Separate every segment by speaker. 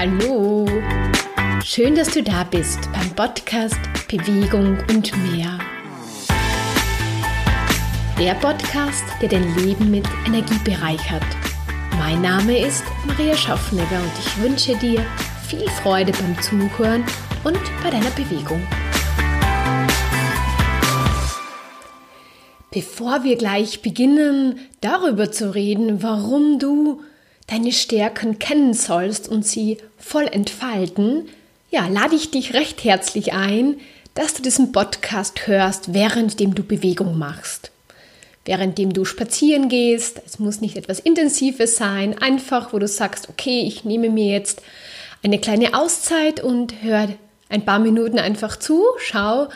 Speaker 1: Hallo! Schön, dass du da bist beim Podcast Bewegung und mehr. Der Podcast, der dein Leben mit Energie bereichert. Mein Name ist Maria Schaffnegger und ich wünsche dir viel Freude beim Zuhören und bei deiner Bewegung. Bevor wir gleich beginnen, darüber zu reden, warum du deine Stärken kennen sollst und sie voll entfalten, ja, lade ich dich recht herzlich ein, dass du diesen Podcast hörst, währenddem du Bewegung machst. Währenddem du spazieren gehst, es muss nicht etwas Intensives sein, einfach wo du sagst, okay, ich nehme mir jetzt eine kleine Auszeit und hör ein paar Minuten einfach zu, schau,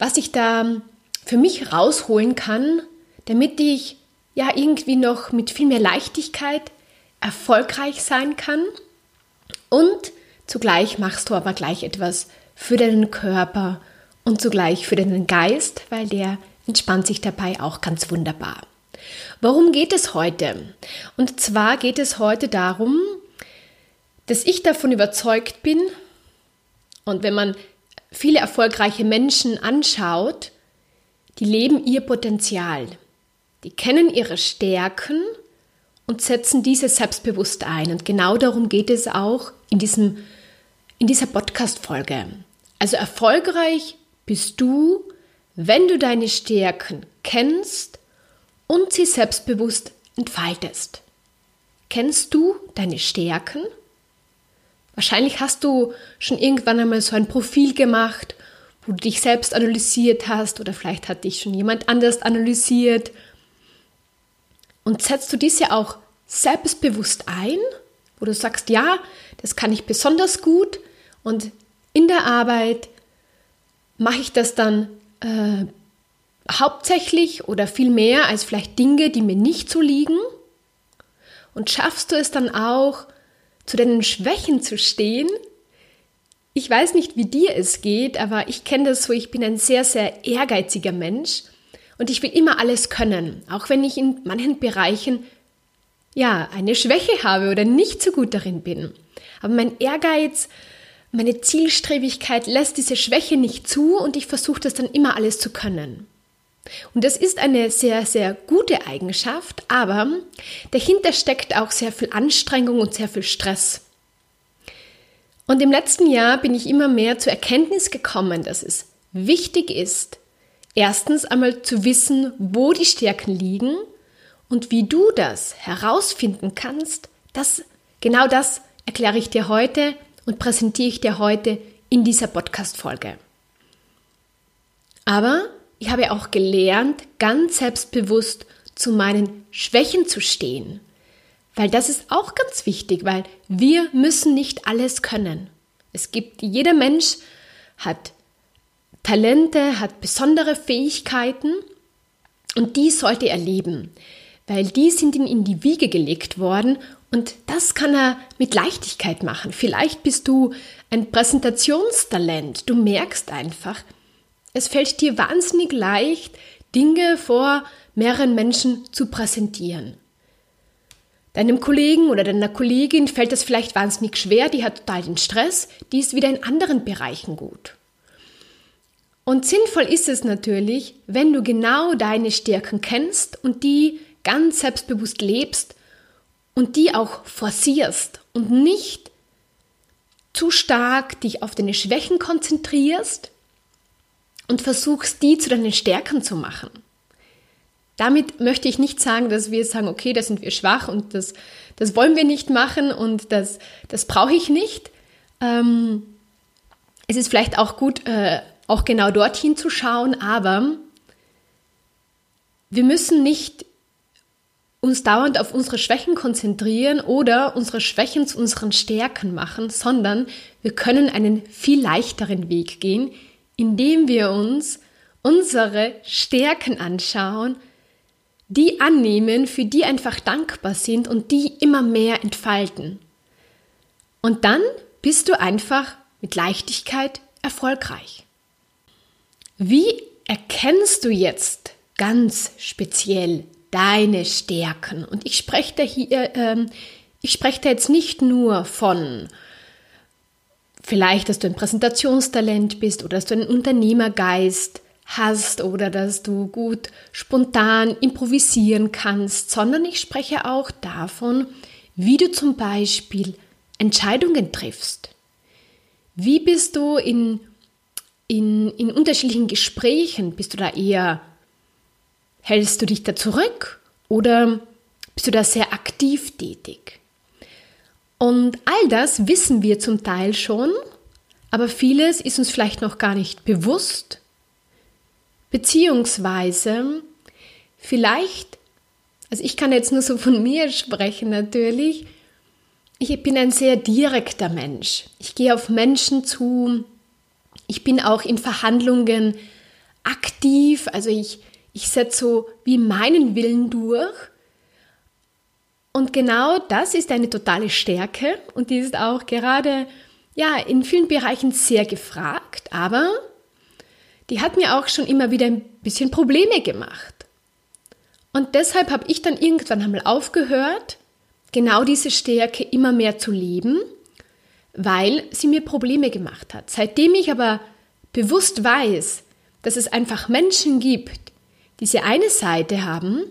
Speaker 1: was ich da für mich rausholen kann, damit ich ja irgendwie noch mit viel mehr Leichtigkeit erfolgreich sein kann und zugleich machst du aber gleich etwas für deinen Körper und zugleich für deinen Geist, weil der entspannt sich dabei auch ganz wunderbar. Worum geht es heute? Und zwar geht es heute darum, dass ich davon überzeugt bin, und wenn man viele erfolgreiche Menschen anschaut, die leben ihr Potenzial. Die kennen ihre Stärken und setzen diese selbstbewusst ein. Und genau darum geht es auch in, diesem, in dieser Podcast-Folge. Also erfolgreich bist du, wenn du deine Stärken kennst und sie selbstbewusst entfaltest. Kennst du deine Stärken? Wahrscheinlich hast du schon irgendwann einmal so ein Profil gemacht wo du dich selbst analysiert hast oder vielleicht hat dich schon jemand anders analysiert. Und setzt du diese auch selbstbewusst ein, wo du sagst, ja, das kann ich besonders gut und in der Arbeit mache ich das dann äh, hauptsächlich oder viel mehr als vielleicht Dinge, die mir nicht so liegen? Und schaffst du es dann auch, zu deinen Schwächen zu stehen ich weiß nicht, wie dir es geht, aber ich kenne das so, ich bin ein sehr, sehr ehrgeiziger Mensch und ich will immer alles können, auch wenn ich in manchen Bereichen ja eine Schwäche habe oder nicht so gut darin bin. Aber mein Ehrgeiz, meine Zielstrebigkeit lässt diese Schwäche nicht zu und ich versuche das dann immer alles zu können. Und das ist eine sehr, sehr gute Eigenschaft, aber dahinter steckt auch sehr viel Anstrengung und sehr viel Stress. Und im letzten Jahr bin ich immer mehr zur Erkenntnis gekommen, dass es wichtig ist, erstens einmal zu wissen, wo die Stärken liegen und wie du das herausfinden kannst, das, genau das erkläre ich dir heute und präsentiere ich dir heute in dieser Podcast-Folge. Aber ich habe auch gelernt, ganz selbstbewusst zu meinen Schwächen zu stehen weil das ist auch ganz wichtig, weil wir müssen nicht alles können. Es gibt, jeder Mensch hat Talente, hat besondere Fähigkeiten und die sollte er leben, weil die sind ihm in die Wiege gelegt worden und das kann er mit Leichtigkeit machen. Vielleicht bist du ein Präsentationstalent, du merkst einfach, es fällt dir wahnsinnig leicht, Dinge vor mehreren Menschen zu präsentieren. Deinem Kollegen oder deiner Kollegin fällt das vielleicht wahnsinnig schwer, die hat total den Stress, die ist wieder in anderen Bereichen gut. Und sinnvoll ist es natürlich, wenn du genau deine Stärken kennst und die ganz selbstbewusst lebst und die auch forcierst und nicht zu stark dich auf deine Schwächen konzentrierst und versuchst, die zu deinen Stärken zu machen. Damit möchte ich nicht sagen, dass wir sagen, okay, da sind wir schwach und das, das wollen wir nicht machen und das, das brauche ich nicht. Ähm, es ist vielleicht auch gut, äh, auch genau dorthin zu schauen, aber wir müssen nicht uns dauernd auf unsere Schwächen konzentrieren oder unsere Schwächen zu unseren Stärken machen, sondern wir können einen viel leichteren Weg gehen, indem wir uns unsere Stärken anschauen, die annehmen, für die einfach dankbar sind und die immer mehr entfalten. Und dann bist du einfach mit Leichtigkeit erfolgreich. Wie erkennst du jetzt ganz speziell deine Stärken? Und ich spreche da hier ähm, ich spreche da jetzt nicht nur von vielleicht, dass du ein Präsentationstalent bist oder dass du einen Unternehmergeist hast oder dass du gut spontan improvisieren kannst, sondern ich spreche auch davon, wie du zum Beispiel Entscheidungen triffst. Wie bist du in, in, in unterschiedlichen Gesprächen? Bist du da eher, hältst du dich da zurück oder bist du da sehr aktiv tätig? Und all das wissen wir zum Teil schon, aber vieles ist uns vielleicht noch gar nicht bewusst Beziehungsweise vielleicht, also ich kann jetzt nur so von mir sprechen natürlich, ich bin ein sehr direkter Mensch. Ich gehe auf Menschen zu. Ich bin auch in Verhandlungen aktiv. Also ich, ich setze so wie meinen Willen durch. Und genau das ist eine totale Stärke und die ist auch gerade ja in vielen Bereichen sehr gefragt. Aber die hat mir auch schon immer wieder ein bisschen Probleme gemacht. Und deshalb habe ich dann irgendwann einmal aufgehört, genau diese Stärke immer mehr zu leben, weil sie mir Probleme gemacht hat. Seitdem ich aber bewusst weiß, dass es einfach Menschen gibt, die diese eine Seite haben,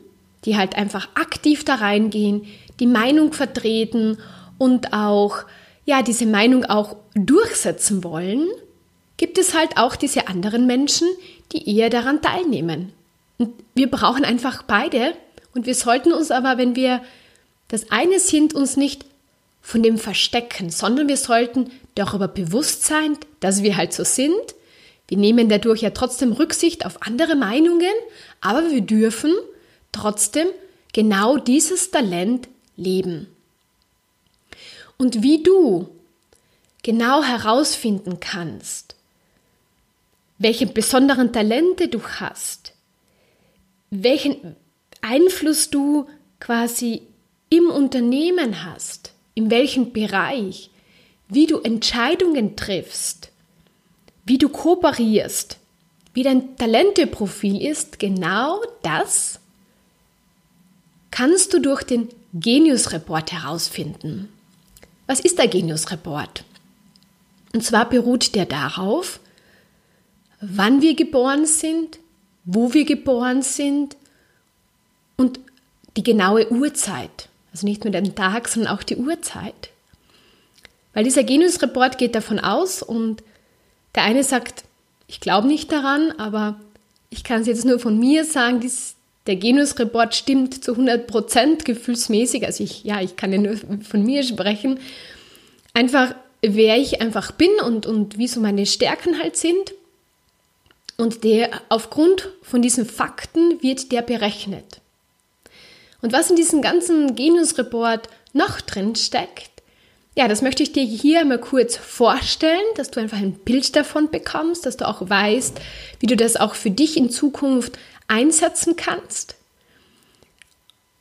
Speaker 1: die halt einfach aktiv da reingehen, die Meinung vertreten und auch, ja, diese Meinung auch durchsetzen wollen, gibt es halt auch diese anderen Menschen, die eher daran teilnehmen. Und wir brauchen einfach beide. Und wir sollten uns aber, wenn wir das eine sind, uns nicht von dem verstecken, sondern wir sollten darüber bewusst sein, dass wir halt so sind. Wir nehmen dadurch ja trotzdem Rücksicht auf andere Meinungen, aber wir dürfen trotzdem genau dieses Talent leben. Und wie du genau herausfinden kannst, welche besonderen Talente du hast, welchen Einfluss du quasi im Unternehmen hast, in welchem Bereich, wie du Entscheidungen triffst, wie du kooperierst, wie dein Talenteprofil ist, genau das kannst du durch den Genius Report herausfinden. Was ist der Genius Report? Und zwar beruht der darauf, wann wir geboren sind, wo wir geboren sind und die genaue Uhrzeit. Also nicht nur den Tag, sondern auch die Uhrzeit. Weil dieser Genusreport geht davon aus und der eine sagt, ich glaube nicht daran, aber ich kann es jetzt nur von mir sagen, dies, der Genusreport stimmt zu 100 Prozent gefühlsmäßig. Also ich, ja, ich kann ja nur von mir sprechen. Einfach, wer ich einfach bin und, und wie so meine Stärken halt sind. Und der, aufgrund von diesen Fakten wird der berechnet. Und was in diesem ganzen Genius-Report noch drin steckt, ja, das möchte ich dir hier mal kurz vorstellen, dass du einfach ein Bild davon bekommst, dass du auch weißt, wie du das auch für dich in Zukunft einsetzen kannst.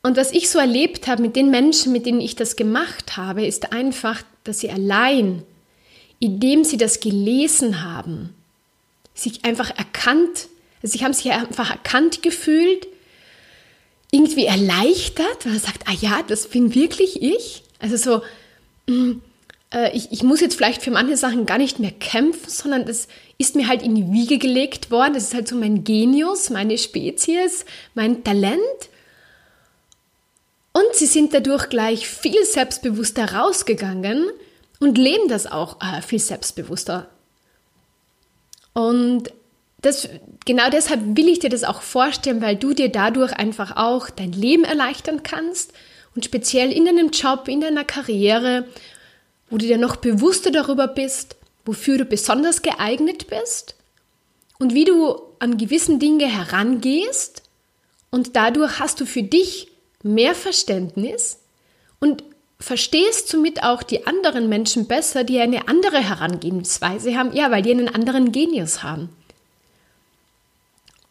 Speaker 1: Und was ich so erlebt habe mit den Menschen, mit denen ich das gemacht habe, ist einfach, dass sie allein, indem sie das gelesen haben, sich einfach erkannt, also sie haben sich einfach erkannt gefühlt, irgendwie erleichtert, weil er sagt, ah ja, das bin wirklich ich. Also so, mh, mm, äh, ich, ich muss jetzt vielleicht für manche Sachen gar nicht mehr kämpfen, sondern das ist mir halt in die Wiege gelegt worden. Das ist halt so mein Genius, meine Spezies, mein Talent. Und sie sind dadurch gleich viel selbstbewusster rausgegangen und leben das auch äh, viel selbstbewusster. Und das, genau deshalb will ich dir das auch vorstellen, weil du dir dadurch einfach auch dein Leben erleichtern kannst und speziell in deinem Job, in deiner Karriere, wo du dir noch bewusster darüber bist, wofür du besonders geeignet bist und wie du an gewissen Dinge herangehst und dadurch hast du für dich mehr Verständnis und verstehst somit auch die anderen Menschen besser, die eine andere Herangehensweise haben, ja, weil die einen anderen Genius haben.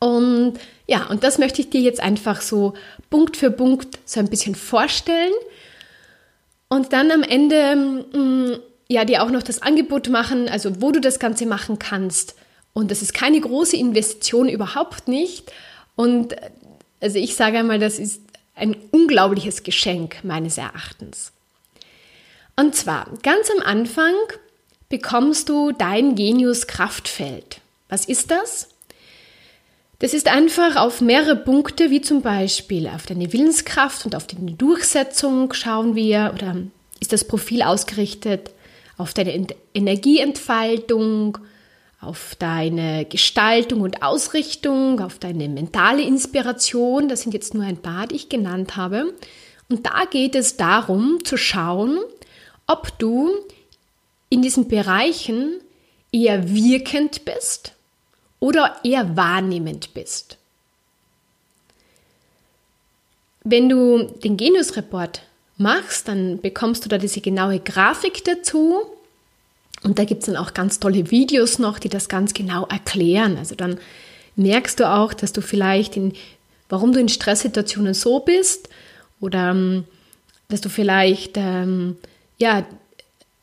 Speaker 1: Und ja, und das möchte ich dir jetzt einfach so Punkt für Punkt so ein bisschen vorstellen und dann am Ende mm, ja dir auch noch das Angebot machen, also wo du das Ganze machen kannst. Und das ist keine große Investition überhaupt nicht. Und also ich sage einmal, das ist ein unglaubliches Geschenk meines Erachtens. Und zwar, ganz am Anfang bekommst du dein Genius-Kraftfeld. Was ist das? Das ist einfach auf mehrere Punkte, wie zum Beispiel auf deine Willenskraft und auf deine Durchsetzung schauen wir oder ist das Profil ausgerichtet auf deine Energieentfaltung, auf deine Gestaltung und Ausrichtung, auf deine mentale Inspiration. Das sind jetzt nur ein paar, die ich genannt habe. Und da geht es darum zu schauen, ob du in diesen Bereichen eher wirkend bist oder eher wahrnehmend bist. Wenn du den Genius-Report machst, dann bekommst du da diese genaue Grafik dazu. Und da gibt es dann auch ganz tolle Videos noch, die das ganz genau erklären. Also dann merkst du auch, dass du vielleicht in, warum du in Stresssituationen so bist oder ähm, dass du vielleicht ähm, ja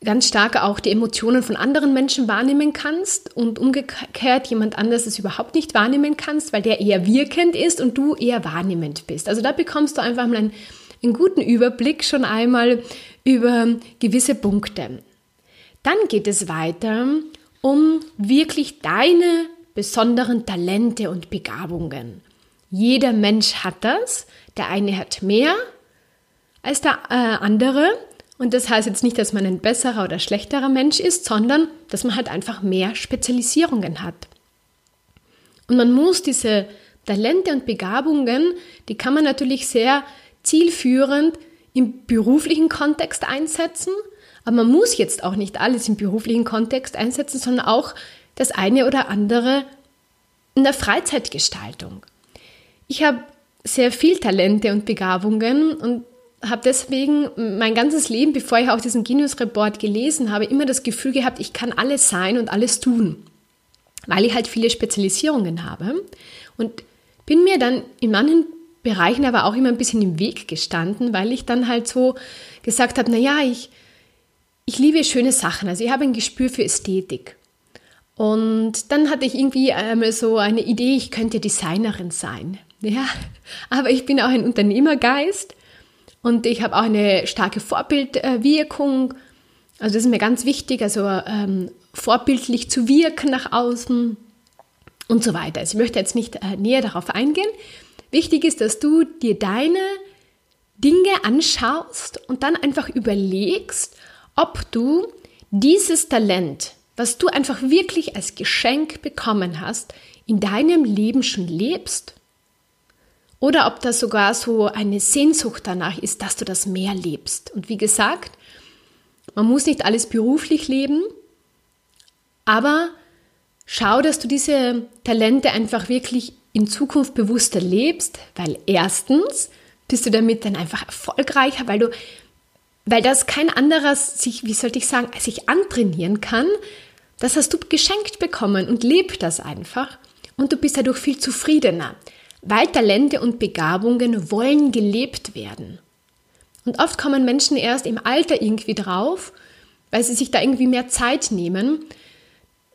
Speaker 1: ganz stark auch die Emotionen von anderen Menschen wahrnehmen kannst und umgekehrt jemand anderes es überhaupt nicht wahrnehmen kannst, weil der eher wirkend ist und du eher wahrnehmend bist. Also da bekommst du einfach mal einen, einen guten Überblick schon einmal über gewisse Punkte. Dann geht es weiter um wirklich deine besonderen Talente und Begabungen. Jeder Mensch hat das. Der eine hat mehr als der äh, andere und das heißt jetzt nicht, dass man ein besserer oder schlechterer Mensch ist, sondern dass man halt einfach mehr Spezialisierungen hat. Und man muss diese Talente und Begabungen, die kann man natürlich sehr zielführend im beruflichen Kontext einsetzen, aber man muss jetzt auch nicht alles im beruflichen Kontext einsetzen, sondern auch das eine oder andere in der Freizeitgestaltung. Ich habe sehr viel Talente und Begabungen und habe deswegen mein ganzes Leben, bevor ich auch diesen Genius-Report gelesen habe, immer das Gefühl gehabt, ich kann alles sein und alles tun, weil ich halt viele Spezialisierungen habe. Und bin mir dann in manchen Bereichen aber auch immer ein bisschen im Weg gestanden, weil ich dann halt so gesagt habe, naja, ich, ich liebe schöne Sachen, also ich habe ein Gespür für Ästhetik. Und dann hatte ich irgendwie einmal so eine Idee, ich könnte Designerin sein. Ja, aber ich bin auch ein Unternehmergeist und ich habe auch eine starke Vorbildwirkung. Also das ist mir ganz wichtig, also ähm, vorbildlich zu wirken nach außen und so weiter. Also ich möchte jetzt nicht äh, näher darauf eingehen. Wichtig ist, dass du dir deine Dinge anschaust und dann einfach überlegst, ob du dieses Talent, was du einfach wirklich als Geschenk bekommen hast, in deinem Leben schon lebst oder ob das sogar so eine Sehnsucht danach ist, dass du das mehr lebst. Und wie gesagt, man muss nicht alles beruflich leben, aber schau, dass du diese Talente einfach wirklich in Zukunft bewusster lebst, weil erstens bist du damit dann einfach erfolgreicher, weil du, weil das kein anderer sich, wie sollte ich sagen, sich antrainieren kann. Das hast du geschenkt bekommen und leb das einfach. Und du bist dadurch viel zufriedener weil Talente und Begabungen wollen gelebt werden. Und oft kommen Menschen erst im Alter irgendwie drauf, weil sie sich da irgendwie mehr Zeit nehmen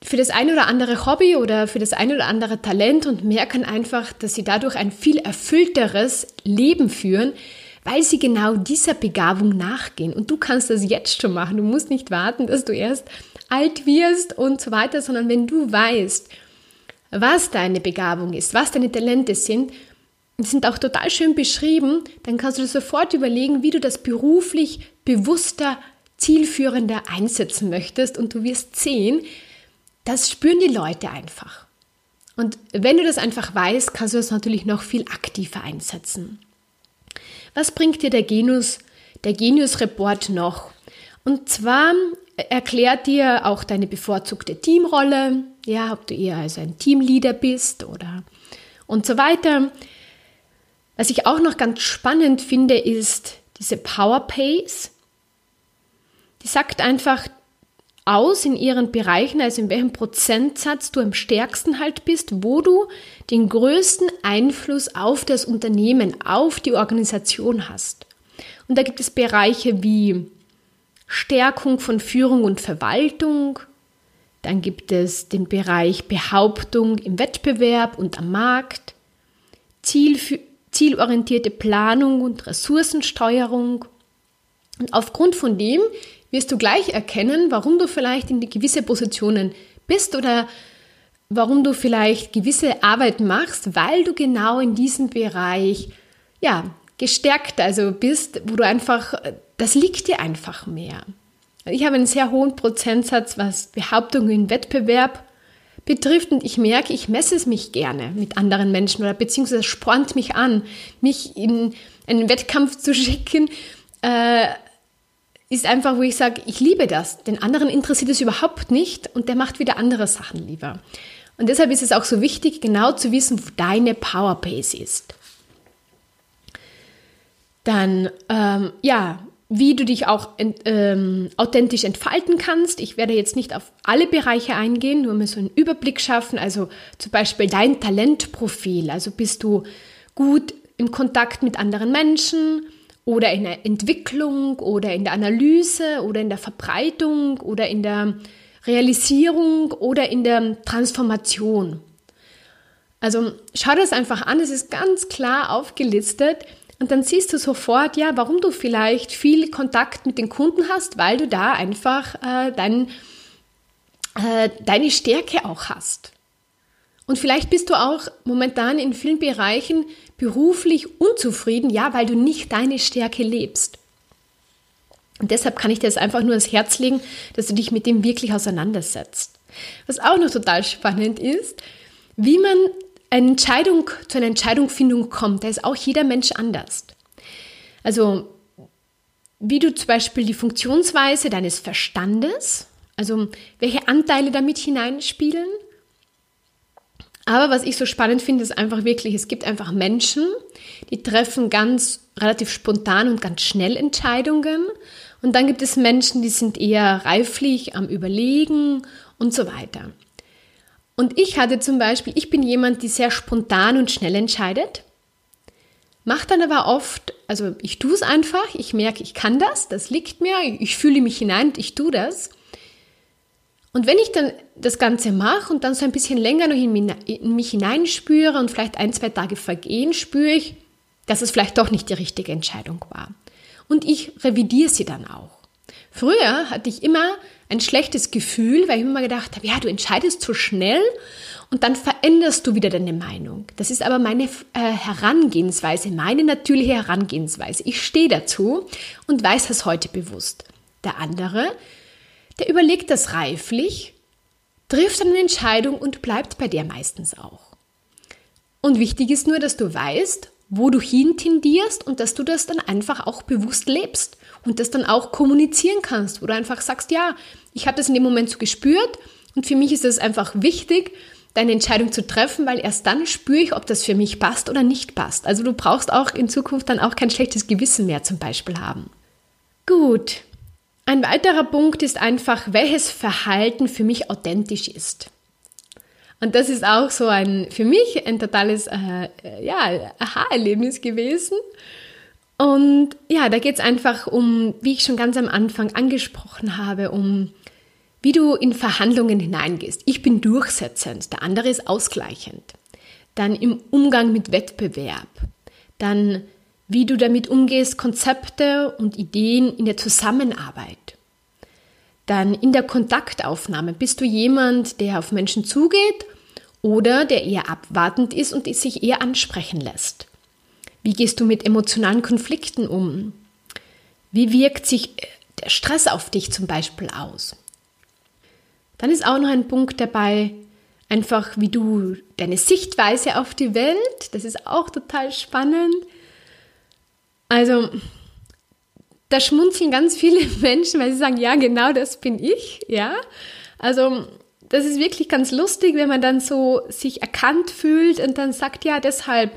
Speaker 1: für das eine oder andere Hobby oder für das eine oder andere Talent und merken einfach, dass sie dadurch ein viel erfüllteres Leben führen, weil sie genau dieser Begabung nachgehen. Und du kannst das jetzt schon machen. Du musst nicht warten, dass du erst alt wirst und so weiter, sondern wenn du weißt, was deine Begabung ist, was deine Talente sind, die sind auch total schön beschrieben, dann kannst du dir sofort überlegen, wie du das beruflich bewusster, zielführender einsetzen möchtest und du wirst sehen, das spüren die Leute einfach. Und wenn du das einfach weißt, kannst du das natürlich noch viel aktiver einsetzen. Was bringt dir der Genus, der Genius-Report noch? Und zwar erklärt dir auch deine bevorzugte Teamrolle, ja, ob du eher also ein Teamleader bist oder und so weiter. Was ich auch noch ganz spannend finde, ist diese Power Pace. Die sagt einfach aus in ihren Bereichen, also in welchem Prozentsatz du am stärksten halt bist, wo du den größten Einfluss auf das Unternehmen, auf die Organisation hast. Und da gibt es Bereiche wie Stärkung von Führung und Verwaltung. Dann gibt es den Bereich Behauptung im Wettbewerb und am Markt, Ziel, zielorientierte Planung und Ressourcensteuerung. Und aufgrund von dem, wirst du gleich erkennen, warum du vielleicht in gewisse Positionen bist oder warum du vielleicht gewisse Arbeit machst, weil du genau in diesem Bereich ja, gestärkt also bist, wo du einfach, das liegt dir einfach mehr. Ich habe einen sehr hohen Prozentsatz, was Behauptungen im Wettbewerb betrifft und ich merke, ich messe es mich gerne mit anderen Menschen oder beziehungsweise spornt mich an, mich in einen Wettkampf zu schicken, äh, ist einfach, wo ich sage, ich liebe das. Den anderen interessiert es überhaupt nicht und der macht wieder andere Sachen lieber. Und deshalb ist es auch so wichtig, genau zu wissen, wo deine Powerbase ist. Dann, ähm, ja, wie du dich auch ent, ähm, authentisch entfalten kannst. Ich werde jetzt nicht auf alle Bereiche eingehen, nur mal so einen Überblick schaffen. Also zum Beispiel dein Talentprofil. Also bist du gut im Kontakt mit anderen Menschen oder in der Entwicklung oder in der Analyse oder in der Verbreitung oder in der Realisierung oder in der Transformation. Also schau das einfach an, es ist ganz klar aufgelistet und dann siehst du sofort, ja, warum du vielleicht viel Kontakt mit den Kunden hast, weil du da einfach äh, dein, äh, deine Stärke auch hast. Und vielleicht bist du auch momentan in vielen Bereichen beruflich unzufrieden, ja, weil du nicht deine Stärke lebst. Und deshalb kann ich dir das einfach nur ans Herz legen, dass du dich mit dem wirklich auseinandersetzt. Was auch noch total spannend ist, wie man Entscheidung, zu einer Entscheidungsfindung kommt, da ist auch jeder Mensch anders. Also, wie du zum Beispiel die Funktionsweise deines Verstandes, also welche Anteile damit hineinspielen. Aber was ich so spannend finde, ist einfach wirklich, es gibt einfach Menschen, die treffen ganz relativ spontan und ganz schnell Entscheidungen. Und dann gibt es Menschen, die sind eher reiflich am Überlegen und so weiter. Und ich hatte zum Beispiel, ich bin jemand, die sehr spontan und schnell entscheidet, macht dann aber oft, also ich tue es einfach, ich merke, ich kann das, das liegt mir, ich fühle mich hinein, ich tue das. Und wenn ich dann das Ganze mache und dann so ein bisschen länger noch in mich hineinspüre und vielleicht ein, zwei Tage vergehen, spüre ich, dass es vielleicht doch nicht die richtige Entscheidung war. Und ich revidiere sie dann auch. Früher hatte ich immer ein schlechtes Gefühl, weil ich immer gedacht habe, ja, du entscheidest zu schnell und dann veränderst du wieder deine Meinung. Das ist aber meine äh, Herangehensweise, meine natürliche Herangehensweise. Ich stehe dazu und weiß das heute bewusst. Der andere, der überlegt das reiflich, trifft eine Entscheidung und bleibt bei der meistens auch. Und wichtig ist nur, dass du weißt, wo du hin tendierst und dass du das dann einfach auch bewusst lebst und das dann auch kommunizieren kannst, wo du einfach sagst, ja, ich habe das in dem Moment so gespürt und für mich ist es einfach wichtig, deine Entscheidung zu treffen, weil erst dann spüre ich, ob das für mich passt oder nicht passt. Also du brauchst auch in Zukunft dann auch kein schlechtes Gewissen mehr zum Beispiel haben. Gut. Ein weiterer Punkt ist einfach, welches Verhalten für mich authentisch ist. Und das ist auch so ein, für mich ein totales, äh, ja, Aha-Erlebnis gewesen. Und ja, da geht es einfach um, wie ich schon ganz am Anfang angesprochen habe, um wie du in Verhandlungen hineingehst. Ich bin durchsetzend, der andere ist ausgleichend. Dann im Umgang mit Wettbewerb. Dann wie du damit umgehst, Konzepte und Ideen in der Zusammenarbeit. Dann in der Kontaktaufnahme. Bist du jemand, der auf Menschen zugeht oder der eher abwartend ist und sich eher ansprechen lässt? Wie gehst du mit emotionalen Konflikten um? Wie wirkt sich äh, der Stress auf dich zum Beispiel aus? Dann ist auch noch ein Punkt dabei, einfach wie du deine Sichtweise auf die Welt, das ist auch total spannend. Also, da schmunzeln ganz viele Menschen, weil sie sagen, ja, genau das bin ich, ja. Also, das ist wirklich ganz lustig, wenn man dann so sich erkannt fühlt und dann sagt, ja, deshalb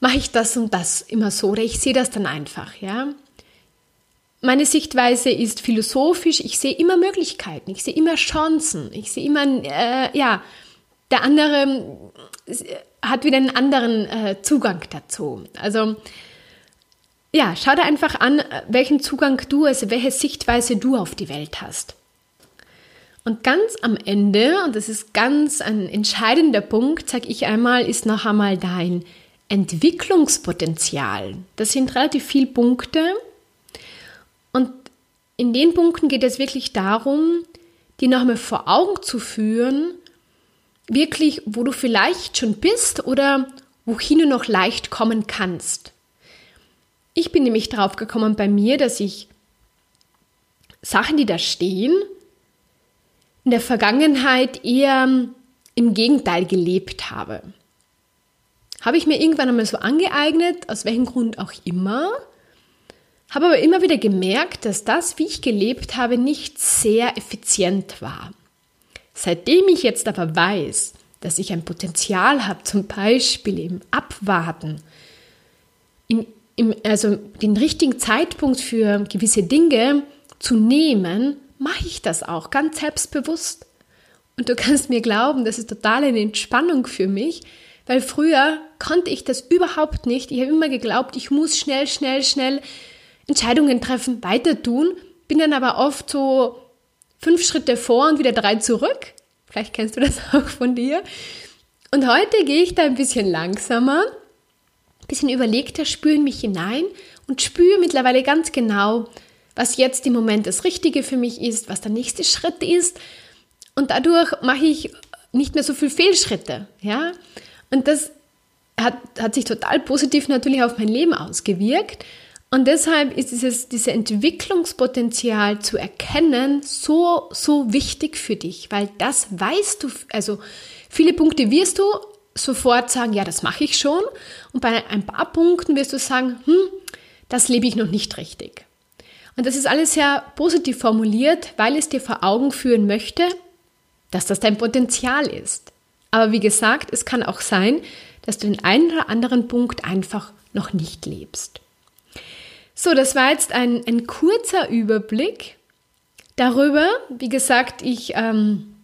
Speaker 1: mache ich das und das immer so oder ich sehe das dann einfach, ja. Meine Sichtweise ist philosophisch, ich sehe immer Möglichkeiten, ich sehe immer Chancen, ich sehe immer, äh, ja, der andere hat wieder einen anderen äh, Zugang dazu. Also, ja, schau dir einfach an, welchen Zugang du, also welche Sichtweise du auf die Welt hast. Und ganz am Ende, und das ist ganz ein entscheidender Punkt, sage ich einmal, ist noch einmal dein Entwicklungspotenzial. Das sind relativ viele Punkte. Und in den Punkten geht es wirklich darum, dir nochmal vor Augen zu führen, wirklich, wo du vielleicht schon bist oder wohin du noch leicht kommen kannst. Ich bin nämlich drauf gekommen bei mir, dass ich Sachen, die da stehen, in der Vergangenheit eher im Gegenteil gelebt habe. Habe ich mir irgendwann einmal so angeeignet, aus welchem Grund auch immer, habe aber immer wieder gemerkt, dass das, wie ich gelebt habe, nicht sehr effizient war. Seitdem ich jetzt aber weiß, dass ich ein Potenzial habe, zum Beispiel im Abwarten, in, im, also den richtigen Zeitpunkt für gewisse Dinge zu nehmen, mache ich das auch ganz selbstbewusst. Und du kannst mir glauben, das ist total eine Entspannung für mich, weil früher konnte ich das überhaupt nicht. Ich habe immer geglaubt, ich muss schnell, schnell, schnell Entscheidungen treffen, weiter tun, bin dann aber oft so fünf Schritte vor und wieder drei zurück. Vielleicht kennst du das auch von dir. Und heute gehe ich da ein bisschen langsamer, ein bisschen überlegter, spüre in mich hinein und spüre mittlerweile ganz genau, was jetzt im Moment das Richtige für mich ist, was der nächste Schritt ist. Und dadurch mache ich nicht mehr so viel Fehlschritte, ja. Und das hat, hat sich total positiv natürlich auf mein Leben ausgewirkt. Und deshalb ist dieses, dieses Entwicklungspotenzial zu erkennen so, so wichtig für dich, weil das weißt du, also viele Punkte wirst du sofort sagen, ja, das mache ich schon. Und bei ein paar Punkten wirst du sagen, hm, das lebe ich noch nicht richtig. Und das ist alles sehr positiv formuliert, weil es dir vor Augen führen möchte, dass das dein Potenzial ist. Aber wie gesagt, es kann auch sein, dass du den einen oder anderen Punkt einfach noch nicht lebst. So, das war jetzt ein, ein kurzer Überblick darüber. Wie gesagt, ich, ähm,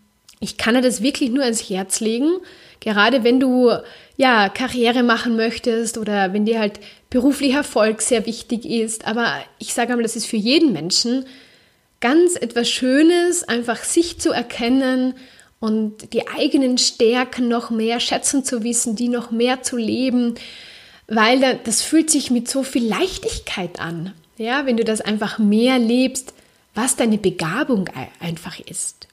Speaker 1: ich kann dir das wirklich nur ans Herz legen. Gerade wenn du ja Karriere machen möchtest oder wenn dir halt beruflicher Erfolg sehr wichtig ist. Aber ich sage einmal, das ist für jeden Menschen ganz etwas Schönes, einfach sich zu erkennen und die eigenen Stärken noch mehr schätzen zu wissen, die noch mehr zu leben weil das fühlt sich mit so viel Leichtigkeit an. Ja, wenn du das einfach mehr lebst, was deine Begabung einfach ist.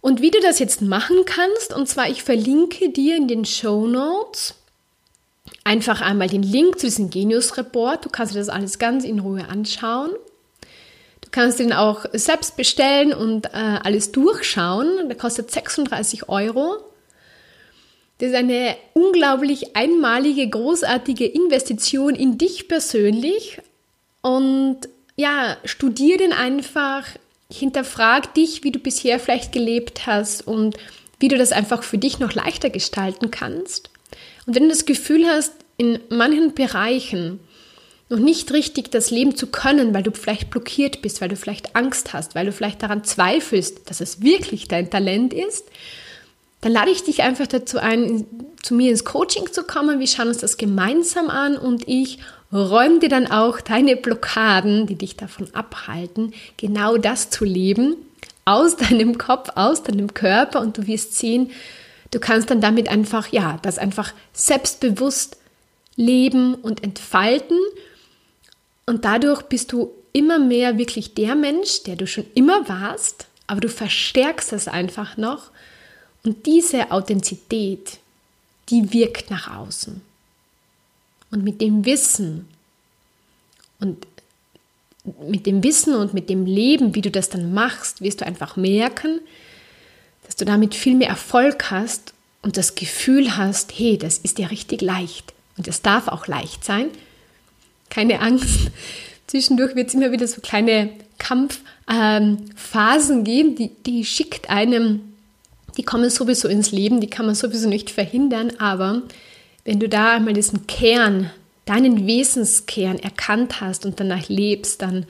Speaker 1: Und wie du das jetzt machen kannst, und zwar ich verlinke dir in den Show Notes einfach einmal den Link zu diesem Genius Report. Du kannst dir das alles ganz in Ruhe anschauen. Kannst den auch selbst bestellen und äh, alles durchschauen. Der kostet 36 Euro. Das ist eine unglaublich einmalige, großartige Investition in dich persönlich. Und ja, studier den einfach, hinterfrag dich, wie du bisher vielleicht gelebt hast und wie du das einfach für dich noch leichter gestalten kannst. Und wenn du das Gefühl hast, in manchen Bereichen noch nicht richtig das Leben zu können, weil du vielleicht blockiert bist, weil du vielleicht Angst hast, weil du vielleicht daran zweifelst, dass es wirklich dein Talent ist, dann lade ich dich einfach dazu ein, zu mir ins Coaching zu kommen. Wir schauen uns das gemeinsam an und ich räume dir dann auch deine Blockaden, die dich davon abhalten, genau das zu leben, aus deinem Kopf, aus deinem Körper und du wirst sehen, du kannst dann damit einfach, ja, das einfach selbstbewusst leben und entfalten und dadurch bist du immer mehr wirklich der Mensch, der du schon immer warst, aber du verstärkst es einfach noch und diese Authentizität, die wirkt nach außen. Und mit dem Wissen und mit dem Wissen und mit dem Leben, wie du das dann machst, wirst du einfach merken, dass du damit viel mehr Erfolg hast und das Gefühl hast, hey, das ist ja richtig leicht. Und es darf auch leicht sein. Keine Angst. Zwischendurch wird es immer wieder so kleine Kampfphasen ähm, geben, die, die schickt einem die kommen sowieso ins Leben, die kann man sowieso nicht verhindern, aber wenn du da einmal diesen Kern, deinen Wesenskern erkannt hast und danach lebst, dann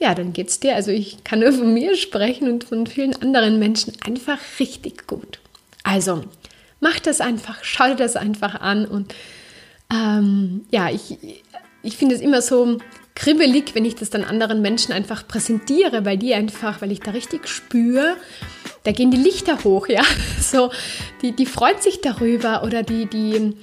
Speaker 1: ja, dann geht's dir, also ich kann nur von mir sprechen und von vielen anderen Menschen einfach richtig gut. Also, mach das einfach, schau dir das einfach an und ähm, ja, ich, ich finde es immer so kribbelig, wenn ich das dann anderen Menschen einfach präsentiere, weil die einfach, weil ich da richtig spüre, da gehen die Lichter hoch, ja. So, die, die freut sich darüber oder die, die,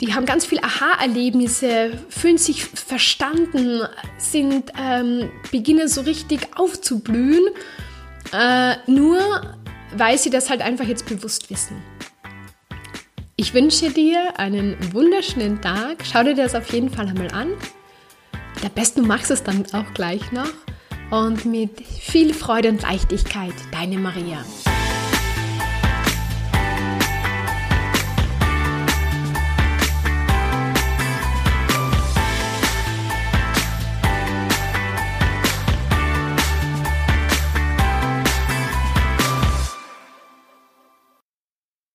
Speaker 1: die haben ganz viel Aha-Erlebnisse, fühlen sich verstanden, sind, ähm, beginnen so richtig aufzublühen, äh, nur weil sie das halt einfach jetzt bewusst wissen. Ich wünsche dir einen wunderschönen Tag. Schau dir das auf jeden Fall einmal an. Der besten du machst es dann auch gleich noch. Und mit viel Freude und Leichtigkeit, deine Maria.